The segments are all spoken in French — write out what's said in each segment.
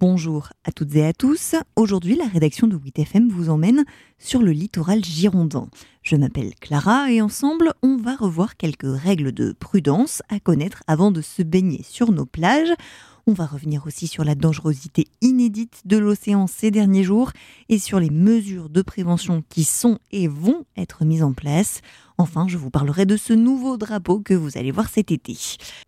Bonjour à toutes et à tous. Aujourd'hui, la rédaction de 8FM vous emmène sur le littoral girondin. Je m'appelle Clara et ensemble, on va revoir quelques règles de prudence à connaître avant de se baigner sur nos plages. On va revenir aussi sur la dangerosité inédite de l'océan ces derniers jours et sur les mesures de prévention qui sont et vont être mises en place. Enfin, je vous parlerai de ce nouveau drapeau que vous allez voir cet été.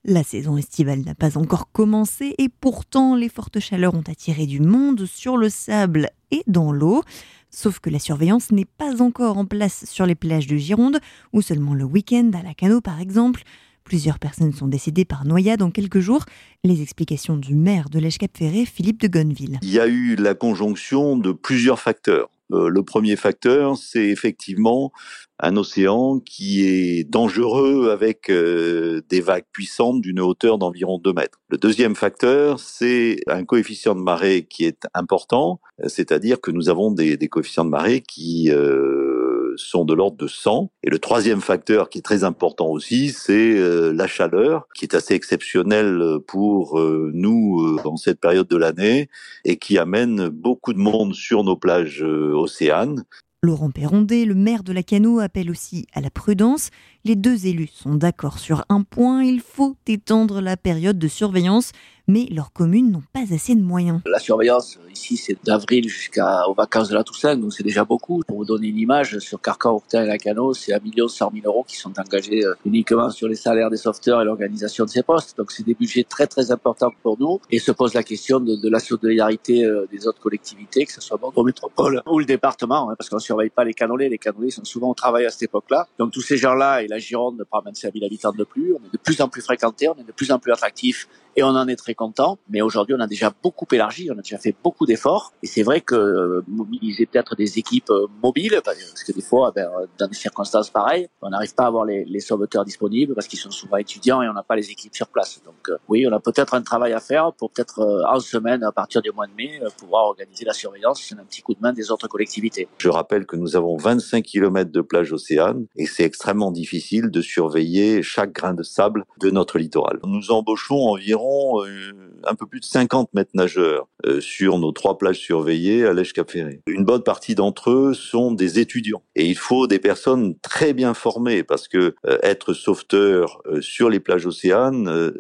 La saison estivale n'a pas encore commencé et pourtant les fortes chaleurs ont attiré du monde sur le sable et dans l'eau. Sauf que la surveillance n'est pas encore en place sur les plages de Gironde, ou seulement le week-end à la Cano par exemple. Plusieurs personnes sont décédées par noyade en quelques jours. Les explications du maire de l'Èche-Cap-Ferré, Philippe de Gonneville. Il y a eu la conjonction de plusieurs facteurs. Euh, le premier facteur, c'est effectivement un océan qui est dangereux avec euh, des vagues puissantes d'une hauteur d'environ 2 mètres. Le deuxième facteur, c'est un coefficient de marée qui est important, c'est-à-dire que nous avons des, coefficients de marée qui euh, sont de l'ordre de 100. Et le troisième facteur qui est très important aussi, c'est euh, la chaleur, qui est assez exceptionnelle pour euh, nous euh, dans cette période de l'année et qui amène beaucoup de monde sur nos plages océanes. Laurent Perrondé, le maire de la Cano, appelle aussi à la prudence. Les deux élus sont d'accord sur un point, il faut étendre la période de surveillance mais leurs communes n'ont pas assez de moyens. La surveillance, ici, c'est d'avril jusqu'aux vacances de la Toussaint, donc c'est déjà beaucoup. Pour vous donner une image, sur Carcan, Octin et Lacano, c'est 1 million 100 000 euros qui sont engagés euh, uniquement sur les salaires des sauveteurs et l'organisation de ces postes. Donc c'est des budgets très très importants pour nous et se pose la question de, la solidarité euh, des autres collectivités, que ce soit Bordeaux Métropole ou le département, hein, parce qu'on ne surveille pas les canolés. Les canolés sont souvent au travail à cette époque-là. Donc tous ces gens-là la Gironde prend 25 000 habitants de plus. On est de plus en plus fréquentés, on est de plus en plus attractifs et on en est très content. Mais aujourd'hui, on a déjà beaucoup élargi, on a déjà fait beaucoup d'efforts. Et c'est vrai que euh, mobiliser peut-être des équipes euh, mobiles, parce que des fois, ben, dans des circonstances pareilles, on n'arrive pas à avoir les, les sauveteurs disponibles parce qu'ils sont souvent étudiants et on n'a pas les équipes sur place. Donc euh, oui, on a peut-être un travail à faire pour peut-être en semaine, à partir du mois de mai, pouvoir organiser la surveillance. C'est un petit coup de main des autres collectivités. Je rappelle que nous avons 25 km de plage océane et c'est extrêmement difficile de surveiller chaque grain de sable de notre littoral. Nous embauchons environ euh, un peu plus de 50 mètres nageurs euh, sur nos trois plages surveillées à l'Èche Cap Ferré. Une bonne partie d'entre eux sont des étudiants et il faut des personnes très bien formées parce que euh, être sauveteur sur les plages océanes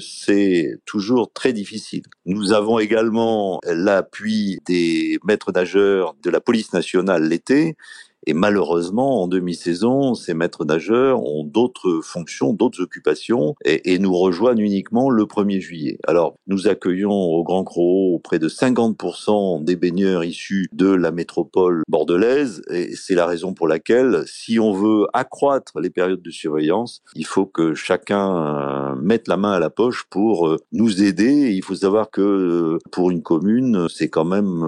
c'est toujours très difficile. Nous avons également l'appui des maîtres nageurs de la police nationale l'été et malheureusement, en demi-saison, ces maîtres nageurs ont d'autres fonctions, d'autres occupations et, nous rejoignent uniquement le 1er juillet. Alors, nous accueillons au Grand Croc près de 50% des baigneurs issus de la métropole bordelaise et c'est la raison pour laquelle, si on veut accroître les périodes de surveillance, il faut que chacun euh, mette la main à la poche pour euh, nous aider. il faut savoir que euh, pour une commune, c'est quand même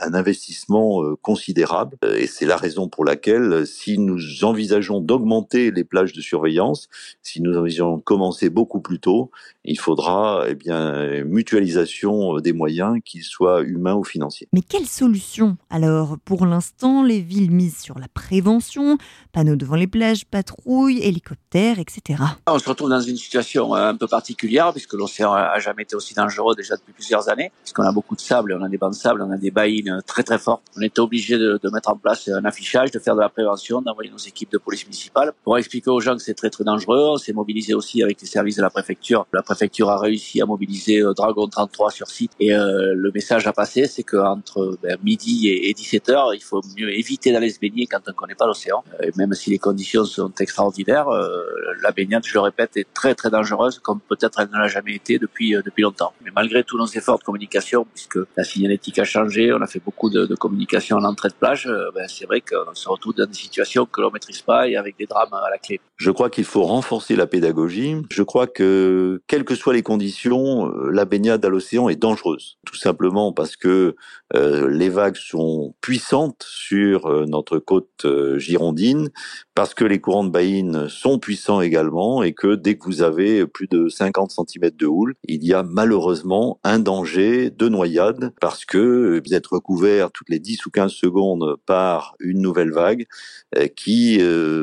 un investissement considérable et c'est la raison pour laquelle, si nous envisageons d'augmenter les plages de surveillance, si nous envisageons de commencer beaucoup plus tôt, il faudra eh bien mutualisation des moyens, qu'ils soient humains ou financiers. Mais quelle solution Alors, pour l'instant, les villes misent sur la prévention, panneaux devant les plages, patrouilles, hélicoptères, etc. On se retrouve dans une situation un peu particulière puisque l'océan a jamais été aussi dangereux déjà depuis plusieurs années, puisqu'on a beaucoup de sable, on a des bancs de sable, on a des baïnes très très fortes. On était obligé de, de mettre en place un affichage, de faire de la prévention, d'envoyer nos équipes de police municipale pour expliquer aux gens que c'est très très dangereux. On s'est mobilisé aussi avec les services de la préfecture. La préfecture a réussi à mobiliser euh, Dragon 33 sur site et euh, le message à passer, c'est qu'entre ben, midi et, 17 h il faut mieux éviter d'aller se baigner quand on ne connaît pas l'océan. Euh, même si les conditions sont extraordinaires, la baignade, je le répète, est très très dangereuse, comme peut-être elle ne l'a jamais été depuis depuis longtemps. Mais malgré tous nos efforts de communication, puisque la signalétique a changé, on a fait beaucoup de, de communication en entrée de plage, ben, c'est vrai qu'on se retrouve dans des situations que l'on maîtrise pas et avec des drames à la clé. Je crois qu'il faut renforcer la pédagogie. Je crois que, quelles que soient les conditions, euh, la baignade à l'océan est dangereuse. Tout simplement parce que euh, les vagues sont puissantes sur euh, notre côte girondine, parce que les courants de baïne sont puissants également et que dès que vous avez plus de 50 cm de houle, il y a malheureusement un danger de noyade parce que vous êtes recouvert toutes les 10 ou 15 secondes par une nouvelle vague qui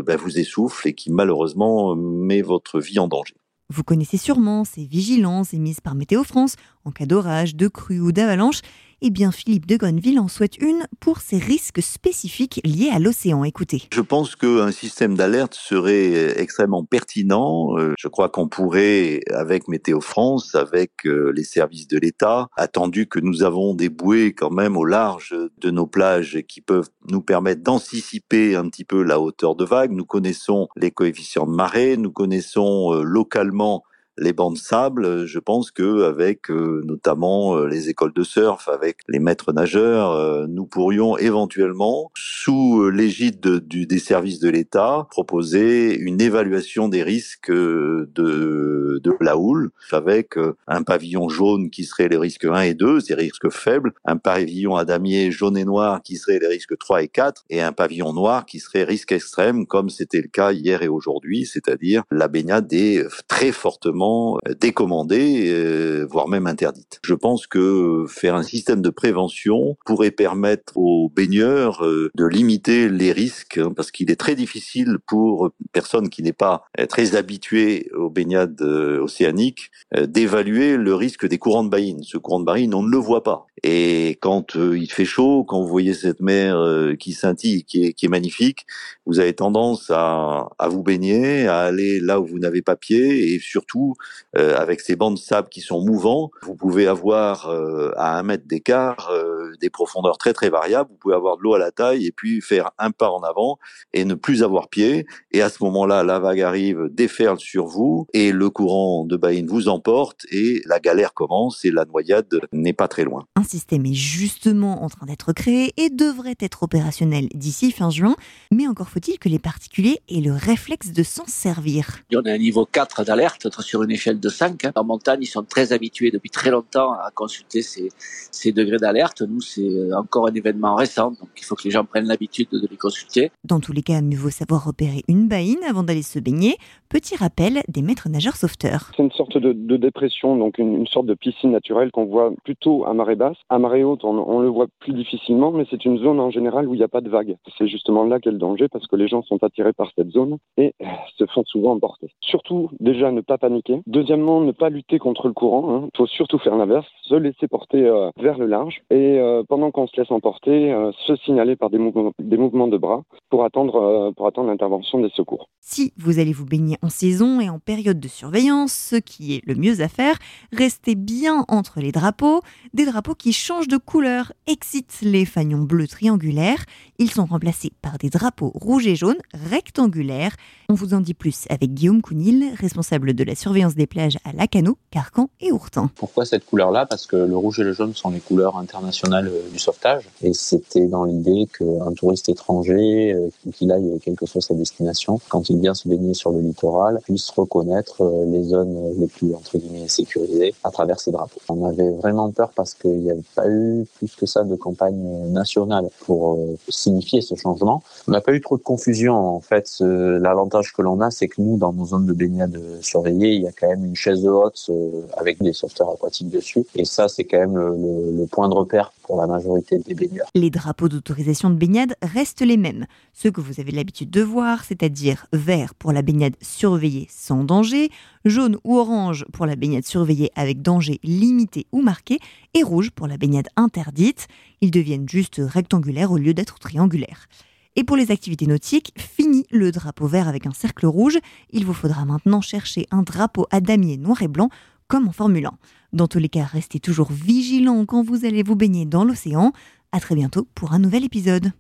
bah, vous essouffle et qui malheureusement met votre vie en danger. Vous connaissez sûrement ces vigilances émises par Météo France en cas d'orage, de crue ou d'avalanche. Eh bien, Philippe de Gonneville en souhaite une pour ces risques spécifiques liés à l'océan. Écoutez. Je pense qu'un système d'alerte serait extrêmement pertinent. Euh, je crois qu'on pourrait, avec Météo France, avec euh, les services de l'État, attendu que nous avons des bouées quand même au large de nos plages qui peuvent nous permettre d'anticiper un petit peu la hauteur de vague. Nous connaissons les coefficients de marée, nous connaissons euh, localement les bancs de sable, je pense que avec euh, notamment euh, les écoles de surf, avec les maîtres nageurs, euh, nous pourrions éventuellement, sous l'égide des services de l'État, proposer une évaluation des risques de, de la houle, avec un pavillon jaune qui serait les risques 1 et 2, c'est risques faibles, un pavillon à damier jaune et noir qui serait les risques 3 et 4, et un pavillon noir qui serait risque extrême, comme c'était le cas hier et aujourd'hui, c'est-à-dire la baignade est très fortement euh, décommandée, euh, voire même interdite. Je pense que faire un système de prévention pourrait permettre aux baigneurs euh, de limiter les risques, hein, parce qu'il est très difficile pour personne qui n'est pas très habituée aux baignades océaniques d'évaluer le risque des courants de baïne. Ce courant de baïne, on ne le voit pas. Et quand il fait chaud, quand vous voyez cette mer qui scintille, qui est, qui est magnifique, vous avez tendance à, à vous baigner, à aller là où vous n'avez pas pied, et surtout euh, avec ces bancs de sable qui sont mouvants, vous pouvez avoir euh, à un mètre d'écart euh, des profondeurs très très variables. Vous pouvez avoir de l'eau à la taille et puis faire un pas en avant et ne plus avoir pied. Et à ce moment-là, la vague arrive, déferle sur vous et le courant de baïne vous emporte et la galère commence et la noyade n'est pas très loin. Un système est justement en train d'être créé et devrait être opérationnel d'ici fin juin. Mais encore faut-il que les particuliers aient le réflexe de s'en servir. On a un niveau 4 d'alerte sur une échelle de 5. Hein. En montagne, ils sont très habitués depuis très longtemps à consulter ces, ces degrés d'alerte. Nous, c'est encore un événement récent, donc il faut que les gens prennent l'habitude de les consulter. Dans tous les cas, mieux vaut savoir repérer une baïne avant d'aller se baigner. Petit rappel des maîtres nageurs sauveteurs. C'est une sorte de, de dépression, donc une, une, sorte de piscine naturelle qu'on voit plutôt à marée basse. À marée haute, on, on le voit plus difficilement, mais c'est une zone en général où il n'y a pas de vagues. C'est justement là qu'est le danger parce que les gens sont attirés par cette zone et se font souvent emporter. Surtout, déjà, ne pas paniquer. Deuxièmement, ne pas lutter contre le courant. Il hein. faut surtout faire l'inverse, se laisser porter euh, vers le large et euh, pendant qu'on se laisse emporter, euh, se signaler par des mouvements de bras pour attendre, euh, pour attendre l'intervention des secours. Si vous allez vous baigner en saison et en période de surveillance, ce qui est le mieux à faire, restez bien entre les drapeaux. Des drapeaux qui changent de couleur excitent les fanions bleus triangulaires. Ils sont remplacés par des drapeaux rouges et jaunes rectangulaires. On vous en dit plus avec Guillaume Counil, responsable de la surveillance des plages à Lacano, Carcan et Ourtin. Pourquoi cette couleur-là? Parce que le rouge et le jaune sont les couleurs internationales euh, du sauvetage. Et c'était dans l'idée qu'un touriste étranger, euh, qu'il aille quelle que soit sa destination, quand il vient se baigner sur le littoral, puisse reconnaître euh, les zones les plus entre guillemets sécurisées à travers ces drapeaux. On avait vraiment peur parce qu'il n'y avait pas eu plus que ça de campagne nationale pour signifier ce changement. On n'a pas eu trop de confusion en fait. L'avantage que l'on a, c'est que nous, dans nos zones de baignade surveillées, il y a quand même une chaise de haute avec des sauveteurs aquatiques dessus. Et ça, c'est quand même le point de repère la majorité des. Les drapeaux d'autorisation de baignade restent les mêmes. Ceux que vous avez l'habitude de voir, c'est-à-dire vert pour la baignade surveillée sans danger, jaune ou orange pour la baignade surveillée avec danger limité ou marqué, et rouge pour la baignade interdite. Ils deviennent juste rectangulaires au lieu d'être triangulaires. Et pour les activités nautiques, fini le drapeau vert avec un cercle rouge. Il vous faudra maintenant chercher un drapeau à damier noir et blanc, comme en Formule 1. Dans tous les cas, restez toujours vigilants quand vous allez vous baigner dans l'océan. À très bientôt pour un nouvel épisode.